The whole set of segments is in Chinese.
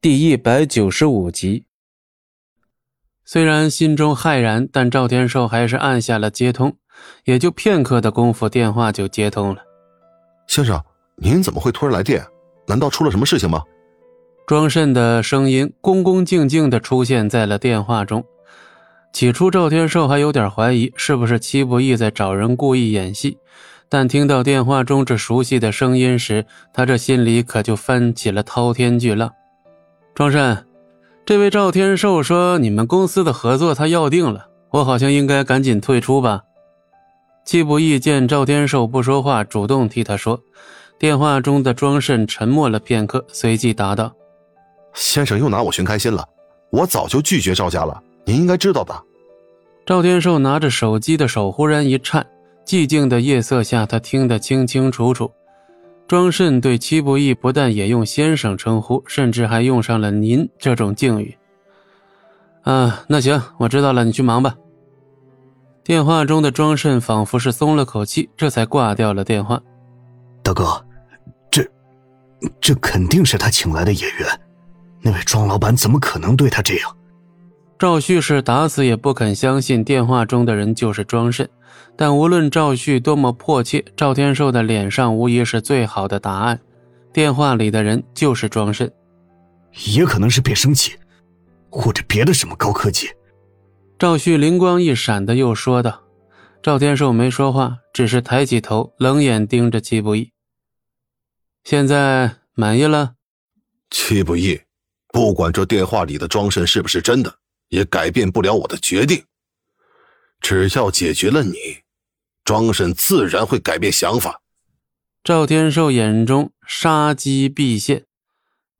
第一百九十五集。虽然心中骇然，但赵天寿还是按下了接通。也就片刻的功夫，电话就接通了。先生，您怎么会突然来电？难道出了什么事情吗？庄慎的声音恭恭敬敬的出现在了电话中。起初，赵天寿还有点怀疑是不是戚不义在找人故意演戏。但听到电话中这熟悉的声音时，他这心里可就翻起了滔天巨浪。庄慎，这位赵天寿说你们公司的合作他要定了，我好像应该赶紧退出吧？季不义见赵天寿不说话，主动替他说。电话中的庄慎沉默了片刻，随即答道：“先生又拿我寻开心了，我早就拒绝赵家了，您应该知道的。”赵天寿拿着手机的手忽然一颤。寂静的夜色下，他听得清清楚楚。庄慎对戚不义不但也用先生称呼，甚至还用上了“您”这种敬语。啊，那行，我知道了，你去忙吧。电话中的庄慎仿佛是松了口气，这才挂掉了电话。大哥，这，这肯定是他请来的演员。那位庄老板怎么可能对他这样？赵旭是打死也不肯相信电话中的人就是庄慎。但无论赵旭多么迫切，赵天寿的脸上无疑是最好的答案。电话里的人就是庄慎，也可能是变声器，或者别的什么高科技。赵旭灵光一闪的又说道：“赵天寿没说话，只是抬起头，冷眼盯着戚不义。现在满意了？戚不义，不管这电话里的庄慎是不是真的，也改变不了我的决定。只要解决了你。”庄慎自然会改变想法。赵天寿眼中杀机毕现，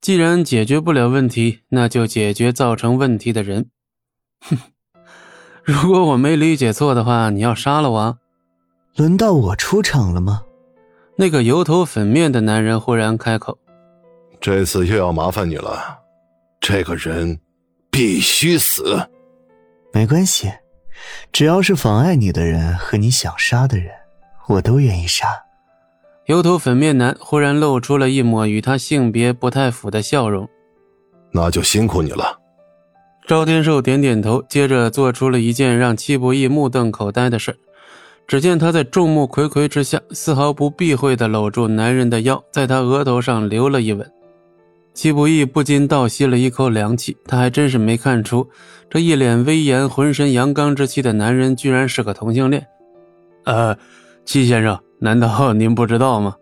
既然解决不了问题，那就解决造成问题的人。哼，如果我没理解错的话，你要杀了我？轮到我出场了吗？那个油头粉面的男人忽然开口：“这次又要麻烦你了，这个人必须死。”没关系。只要是妨碍你的人和你想杀的人，我都愿意杀。油头粉面男忽然露出了一抹与他性别不太符的笑容。那就辛苦你了。赵天寿点点头，接着做出了一件让戚不义目瞪口呆的事只见他在众目睽睽之下，丝毫不避讳地搂住男人的腰，在他额头上留了一吻。戚不义不禁倒吸了一口凉气，他还真是没看出，这一脸威严、浑身阳刚之气的男人，居然是个同性恋。呃，戚先生，难道您不知道吗？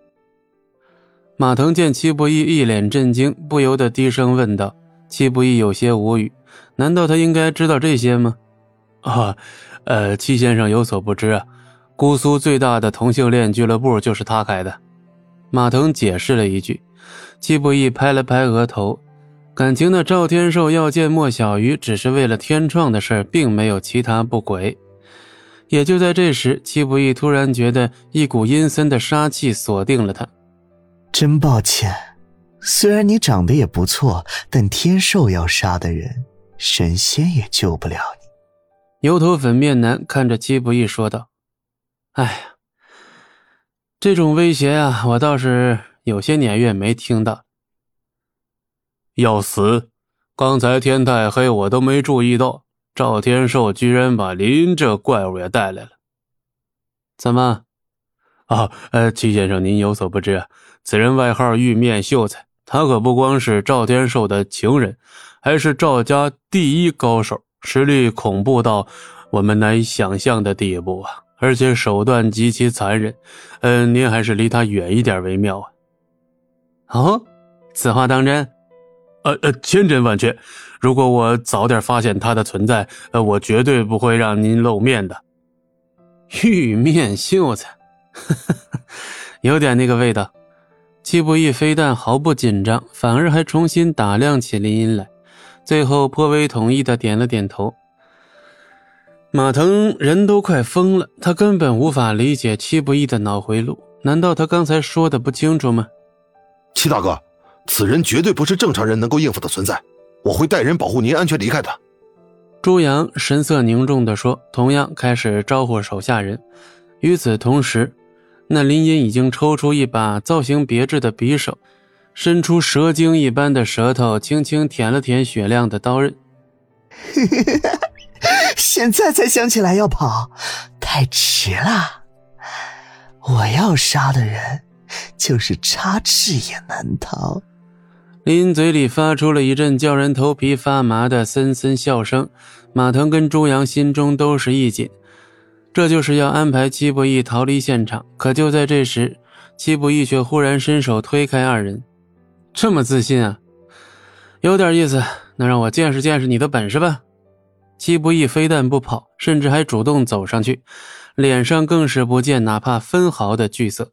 马腾见戚不义一脸震惊，不由得低声问道。戚不义有些无语，难道他应该知道这些吗？啊，呃，戚先生有所不知啊，姑苏最大的同性恋俱乐部就是他开的。马腾解释了一句。季不义拍了拍额头，感情的赵天寿要见莫小鱼，只是为了天创的事并没有其他不轨。也就在这时，季不义突然觉得一股阴森的杀气锁定了他。真抱歉，虽然你长得也不错，但天寿要杀的人，神仙也救不了你。油头粉面男看着季不义说道：“哎呀，这种威胁啊，我倒是……”有些年月没听到，要死！刚才天太黑，我都没注意到赵天寿居然把林这怪物也带来了。怎么？啊，呃，齐先生，您有所不知，此人外号玉面秀才，他可不光是赵天寿的情人，还是赵家第一高手，实力恐怖到我们难以想象的地步啊！而且手段极其残忍，嗯，您还是离他远一点为妙啊。哦，此话当真？呃呃，千真万确。如果我早点发现他的存在，呃，我绝对不会让您露面的。玉面秀才，有点那个味道。戚不义非但毫不紧张，反而还重新打量起林荫来，最后颇为同意的点了点头。马腾人都快疯了，他根本无法理解戚不义的脑回路。难道他刚才说的不清楚吗？齐大哥，此人绝对不是正常人能够应付的存在，我会带人保护您安全离开的。朱阳神色凝重地说，同样开始招呼手下人。与此同时，那林隐已经抽出一把造型别致的匕首，伸出蛇精一般的舌头，轻轻舔了舔雪亮的刀刃。现在才想起来要跑，太迟了。我要杀的人，就是插翅也难逃。林嘴里发出了一阵叫人头皮发麻的森森笑声，马腾跟朱阳心中都是一紧，这就是要安排戚不义逃离现场。可就在这时，戚不义却忽然伸手推开二人，这么自信啊，有点意思。那让我见识见识你的本事吧。戚不义非但不跑，甚至还主动走上去，脸上更是不见哪怕分毫的惧色。